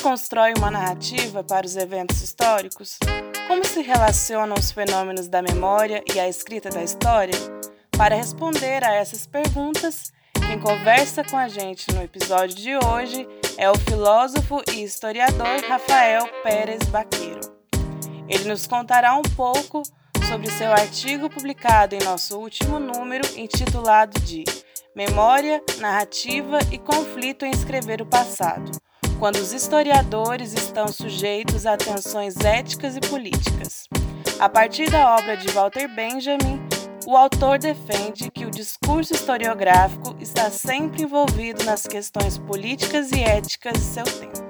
Constrói uma narrativa para os eventos históricos? Como se relacionam os fenômenos da memória e a escrita da história? Para responder a essas perguntas, quem conversa com a gente no episódio de hoje é o filósofo e historiador Rafael Pérez Baqueiro. Ele nos contará um pouco sobre seu artigo publicado em nosso último número, intitulado de Memória, Narrativa e Conflito em Escrever o Passado, quando os historiadores estão sujeitos a tensões éticas e políticas. A partir da obra de Walter Benjamin, o autor defende que o discurso historiográfico está sempre envolvido nas questões políticas e éticas de seu tempo.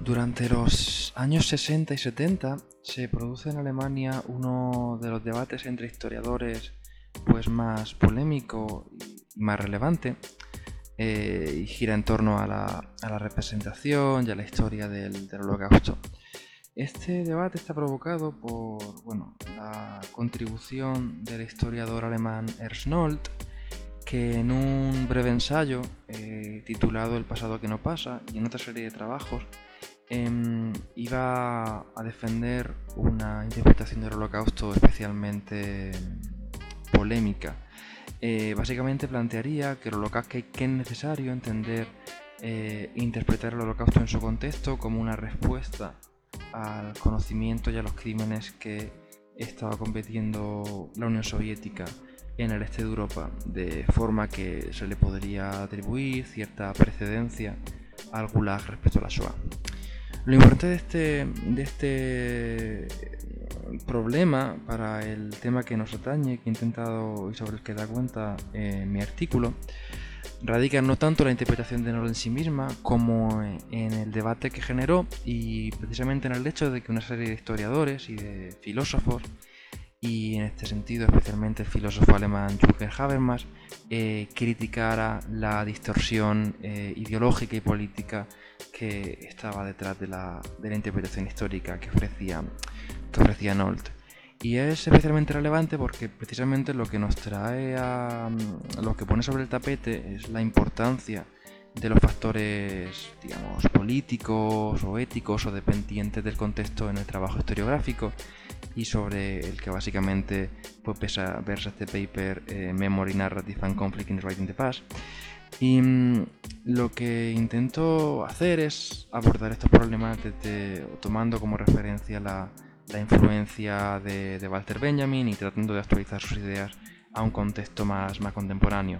Durante los años 60 y 70 se produce en Alemania uno de los debates entre historiadores pues más polémico y más relevante eh, y gira en torno a la, representación y a la historia del, holocausto. Este debate está provocado por bueno, la contribución del historiador alemán Ernst Nolte, que en un breve ensayo eh, titulado El pasado que no pasa y en otra serie de trabajos Em, iba a defender una interpretación del holocausto especialmente polémica. Eh, básicamente plantearía que el holocausto que es necesario entender e interpretar el holocausto en su contexto como una respuesta al conocimiento y a los crímenes que estaba cometiendo la Unión Soviética en el este de Europa, de forma que se le podría atribuir cierta precedencia al Gulag respecto a la Shoah. Lo importante de este, de este problema para el tema que nos atañe, que he intentado y sobre el que da cuenta en mi artículo, radica no tanto en la interpretación de Nolan en sí misma como en el debate que generó y precisamente en el hecho de que una serie de historiadores y de filósofos y en este sentido especialmente el filósofo alemán Jürgen Habermas eh, criticara la distorsión eh, ideológica y política que estaba detrás de la, interpretación histórica que ofrecía, que ofrecía Nolte. Y es especialmente relevante porque precisamente lo que nos trae a. lo que pone sobre el tapete es la importancia de los factores, digamos, políticos o éticos o dependientes del contexto en el trabajo historiográfico y sobre el que básicamente pues, versa, este paper eh, Memory Narrative and Conflict in Writing the Past. Y mm, lo que intento hacer es abordar estos problemas desde, tomando como referencia la, influencia de, Walter Benjamin y tratando de actualizar sus ideas a un contexto más, más contemporáneo.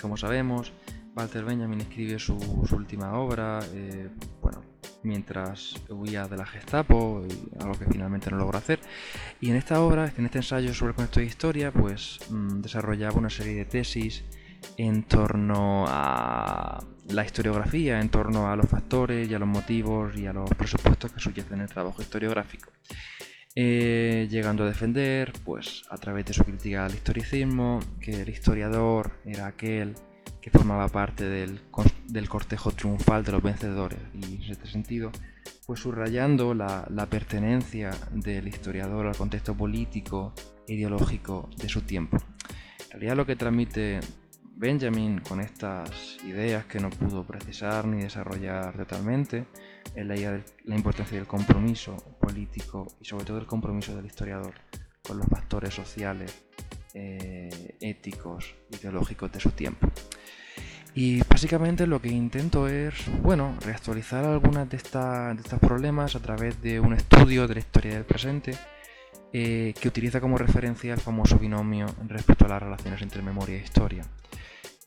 como sabemos, Walter Benjamin escribe su, última obra eh, bueno, mientras huía de la Gestapo, algo que finalmente no logró hacer. Y en esta obra, en este ensayo sobre el contexto de historia, pues mm, desarrollaba una serie de tesis en torno a la historiografía, en torno a los factores y a los motivos y a los presupuestos que subyacen el trabajo historiográfico. Eh, llegando a defender, pues a través de su crítica al historicismo, que el historiador era aquel que formaba parte del, cortejo triunfal de los vencedores. Y en este sentido, pues subrayando la, la pertenencia del historiador al contexto político ideológico de su tiempo. En realidad lo que transmite Benjamin, con estas ideas que no pudo precisar ni desarrollar totalmente, es la importancia del compromiso político y sobre todo el compromiso del historiador con los factores sociales, eh, éticos, ideológicos de su tiempo. Y básicamente lo que intento es, bueno, reactualizar algunas de, de estos problemas a través de un estudio de la historia del presente eh, que utiliza como referencia el famoso binomio respecto a las relaciones entre memoria e historia.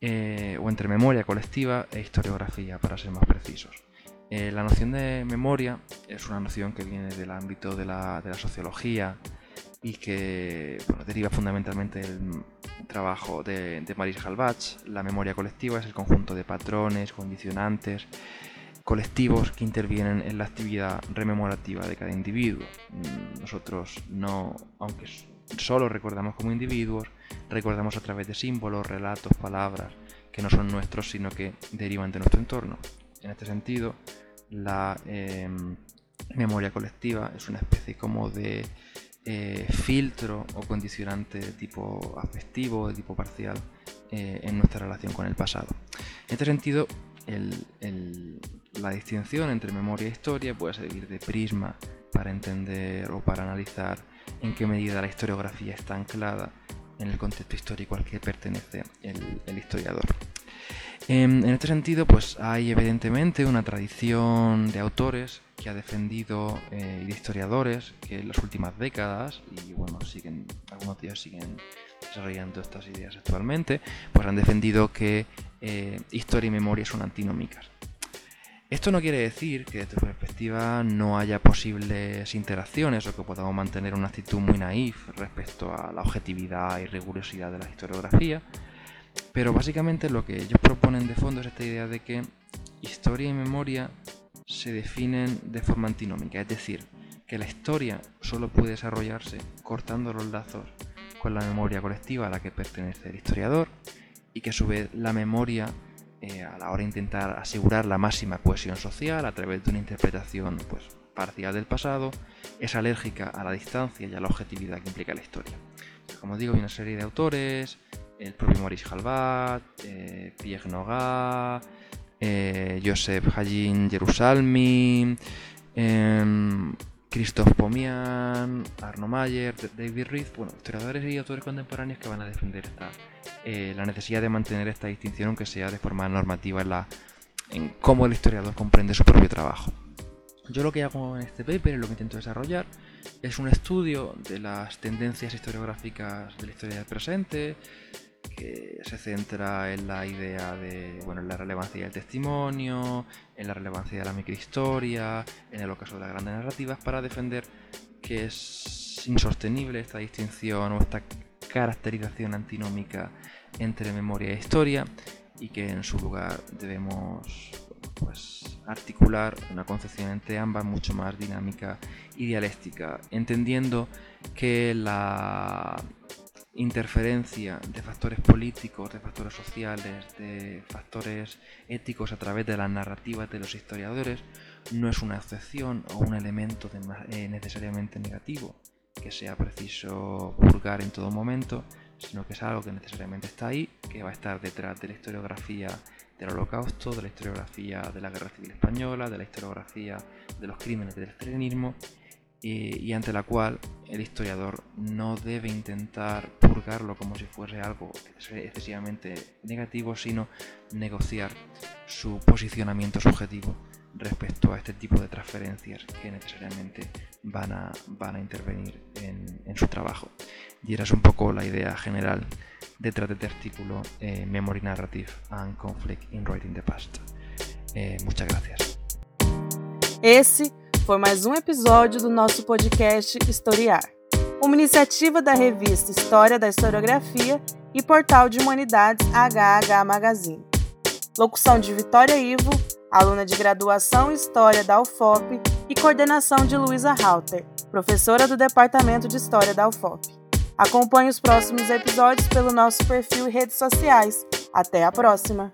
Eh, o entre memoria colectiva e historiografía, para ser más precisos. Eh, la noción de memoria es una noción que viene del ámbito de la, sociología y que deriva fundamentalmente del trabajo de, de Maris Halbach. La memoria colectiva es el conjunto de patrones, condicionantes, colectivos que intervienen en la actividad rememorativa de cada individuo. Nosotros no, aunque solo recordamos como individuos, recordamos a través de símbolos, relatos, palabras que no son nuestros, sino que derivan de nuestro entorno. En este sentido, la em, memoria colectiva es una especie como de eh, filtro o condicionante de tipo afectivo, de tipo parcial, eh, en nuestra relación con el pasado. En este sentido, la distinción entre memoria e historia puede servir de prisma para entender o para analizar en qué medida la historiografía está anclada en el contexto histórico al que pertenece el historiador. En, este sentido, pues hay evidentemente una tradición de autores que ha defendido eh, y de historiadores que en las últimas décadas, y bueno, siguen, algunos de ellos siguen desarrollando estas ideas actualmente, pues han defendido que eh, historia y memoria son antinómicas. Esto no quiere decir que desde su perspectiva no haya posibles interacciones o que podamos mantener una actitud muy naif respecto a la objetividad y rigurosidad de la historiografía, pero básicamente lo que ellos proponen de fondo es esta idea de que historia y memoria se definen de forma antinómica, es decir, que la historia solo puede desarrollarse cortando los lazos con la memoria colectiva a la que pertenece el historiador y que a su vez la memoria eh, a la hora de intentar asegurar la máxima cohesión social a través de una interpretación pues, parcial del pasado es alérgica a la distancia y a la objetividad que implica la historia. Como digo, hay una serie de autores, el propio Maurice Halbat, eh, Pierre Nogat, eh, Joseph Hajin Jerusalmi, Christophe Pomian, Arno Mayer, David Reed, bueno, historiadores y autores contemporáneos que van a defender esta, eh, la necesidad de mantener esta distinción, aunque sea de forma normativa, en, la, en cómo el historiador comprende su propio trabajo. Yo lo que hago en este paper, lo que intento desarrollar, es un estudio de las tendencias historiográficas de la historia del presente, se centra en la idea de bueno, en la relevancia del testimonio, en la relevancia de la microhistoria, en el ocaso de las grandes narrativas, para defender que es insostenible esta distinción o esta caracterización antinómica entre memoria e historia y que en su lugar debemos pues, articular una concepción entre ambas mucho más dinámica y dialéctica, entendiendo que la interferencia de factores políticos, de factores sociales, de factores éticos a través de las narrativas de los historiadores no es una excepción o un elemento eh, necesariamente negativo que sea preciso purgar en todo momento, sino que es algo que necesariamente está ahí, que va a estar detrás de la historiografía del holocausto, de la historiografía de la guerra civil española, de la historiografía de los crímenes del estalinismo y, ante la cual el historiador no debe intentar purgarlo como si fuese algo excesivamente negativo, sino negociar su posicionamiento subjetivo respecto a este tipo de transferencias que necesariamente van a, van a intervenir en, su trabajo. Y era un poco la idea general detrás de este artículo eh, Memory Narrative and Conflict in Writing the Past. Eh, muchas gracias. Esse foi mais um episódio do nosso podcast Historiar, uma iniciativa da revista História da Historiografia e Portal de Humanidades HH Magazine. Locução de Vitória Ivo, aluna de graduação em História da UFOP e coordenação de Luísa Halter, professora do Departamento de História da UFOP. Acompanhe os próximos episódios pelo nosso perfil e redes sociais. Até a próxima!